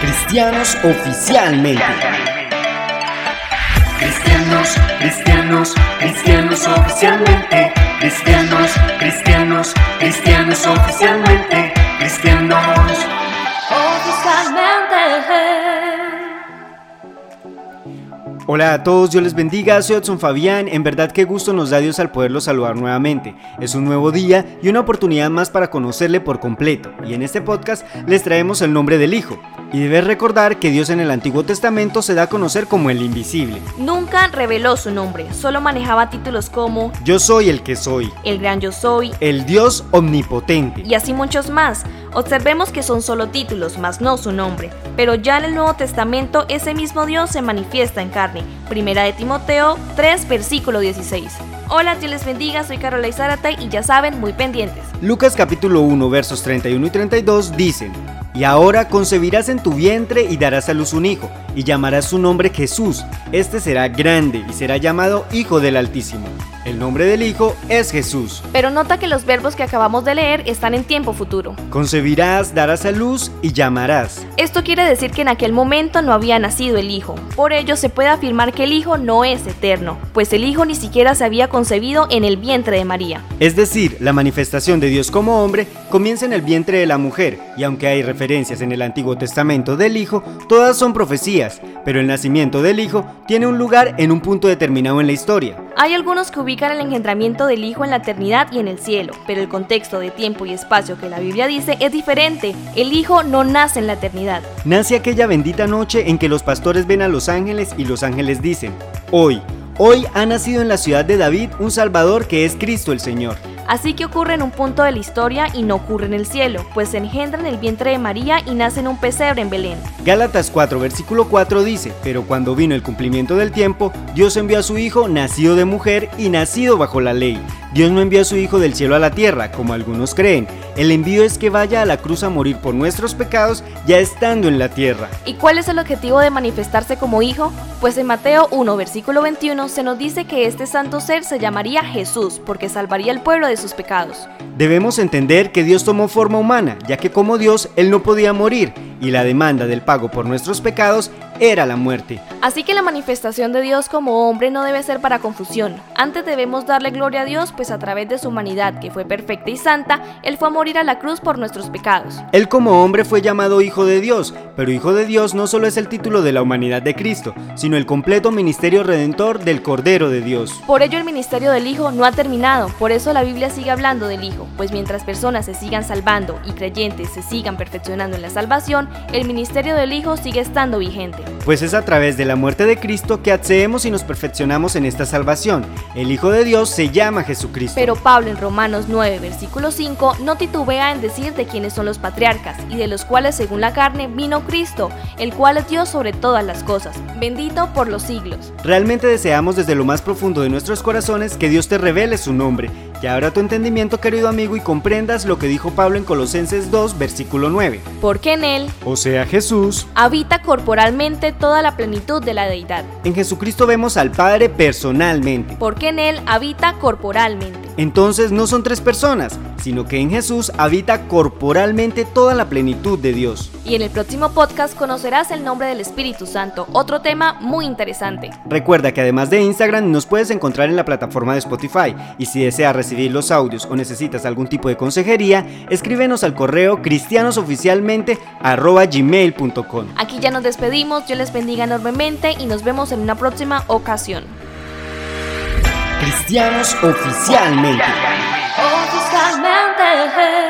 Cristianos oficialmente. Cristianos, cristianos, cristianos oficialmente. Cristianos, cristianos, cristianos oficialmente. Cristianos oficialmente. Hola a todos, Dios les bendiga, soy Edson Fabián, en verdad qué gusto nos da Dios al poderlos saludar nuevamente. Es un nuevo día y una oportunidad más para conocerle por completo, y en este podcast les traemos el nombre del Hijo. Y debes recordar que Dios en el Antiguo Testamento se da a conocer como el invisible. Nunca reveló su nombre, solo manejaba títulos como Yo soy el que soy, el gran yo soy, el Dios omnipotente. y así muchos más. Observemos que son solo títulos, más no su nombre. Pero ya en el Nuevo Testamento ese mismo Dios se manifiesta en carne. Primera de Timoteo 3, versículo 16. Hola, Dios les bendiga, soy Carola Izárate y ya saben, muy pendientes. Lucas capítulo 1 versos 31 y 32 dicen, Y ahora concebirás en tu vientre y darás a luz un hijo, y llamarás su nombre Jesús. Este será grande y será llamado Hijo del Altísimo. El nombre del Hijo es Jesús. Pero nota que los verbos que acabamos de leer están en tiempo futuro. Concebirás, darás a luz y llamarás. Esto quiere decir que en aquel momento no había nacido el Hijo. Por ello se puede afirmar que el Hijo no es eterno, pues el Hijo ni siquiera se había concebido en el vientre de María. Es decir, la manifestación de Dios como hombre comienza en el vientre de la mujer, y aunque hay referencias en el Antiguo Testamento del Hijo, todas son profecías, pero el nacimiento del Hijo tiene un lugar en un punto determinado en la historia. Hay algunos que ubican el engendramiento del Hijo en la eternidad y en el cielo, pero el contexto de tiempo y espacio que la Biblia dice es diferente. El Hijo no nace en la eternidad. Nace aquella bendita noche en que los pastores ven a los ángeles y los ángeles dicen, hoy, hoy ha nacido en la ciudad de David un Salvador que es Cristo el Señor. Así que ocurre en un punto de la historia y no ocurre en el cielo, pues se engendra en el vientre de María y nace en un pesebre en Belén. Gálatas 4 versículo 4 dice, pero cuando vino el cumplimiento del tiempo, Dios envió a su Hijo nacido de mujer y nacido bajo la ley. Dios no envió a su Hijo del cielo a la tierra, como algunos creen. El envío es que vaya a la cruz a morir por nuestros pecados ya estando en la tierra. ¿Y cuál es el objetivo de manifestarse como hijo? Pues en Mateo 1, versículo 21 se nos dice que este santo ser se llamaría Jesús, porque salvaría al pueblo de sus pecados. Debemos entender que Dios tomó forma humana, ya que como Dios Él no podía morir, y la demanda del pago por nuestros pecados era la muerte. Así que la manifestación de Dios como hombre no debe ser para confusión. Antes debemos darle gloria a Dios, pues a través de su humanidad, que fue perfecta y santa, Él fue a morir a la cruz por nuestros pecados. Él como hombre fue llamado Hijo de Dios, pero Hijo de Dios no solo es el título de la humanidad de Cristo, sino el completo ministerio redentor del Cordero de Dios. Por ello el ministerio del Hijo no ha terminado, por eso la Biblia sigue hablando del Hijo, pues mientras personas se sigan salvando y creyentes se sigan perfeccionando en la salvación, el ministerio del Hijo sigue estando vigente. Pues es a través de la muerte de Cristo que accedemos y nos perfeccionamos en esta salvación. El Hijo de Dios se llama Jesucristo. Pero Pablo en Romanos 9, versículo 5, no titubea en decir de quiénes son los patriarcas, y de los cuales según la carne vino Cristo, el cual es Dios sobre todas las cosas, bendito por los siglos. Realmente deseamos desde lo más profundo de nuestros corazones que Dios te revele su nombre, que abra tu entendimiento querido amigo y comprendas lo que dijo Pablo en Colosenses 2, versículo 9. Porque en él O sea, Jesús. habita corporalmente toda la plenitud de la deidad. En Jesucristo vemos al Padre personalmente. Porque en él habita corporalmente. Entonces no son tres personas, sino que en Jesús habita corporalmente toda la plenitud de Dios. Y en el próximo podcast conocerás el nombre del Espíritu Santo, otro tema muy interesante. Recuerda que además de Instagram nos puedes encontrar en la plataforma de Spotify y si deseas recibir los audios o necesitas algún tipo de consejería, escríbenos al correo cristianosoficialmente@gmail.com. Aquí ya nos despedimos, Dios les bendiga enormemente y nos vemos en una próxima ocasión. Cristianos oficialmente. oficialmente.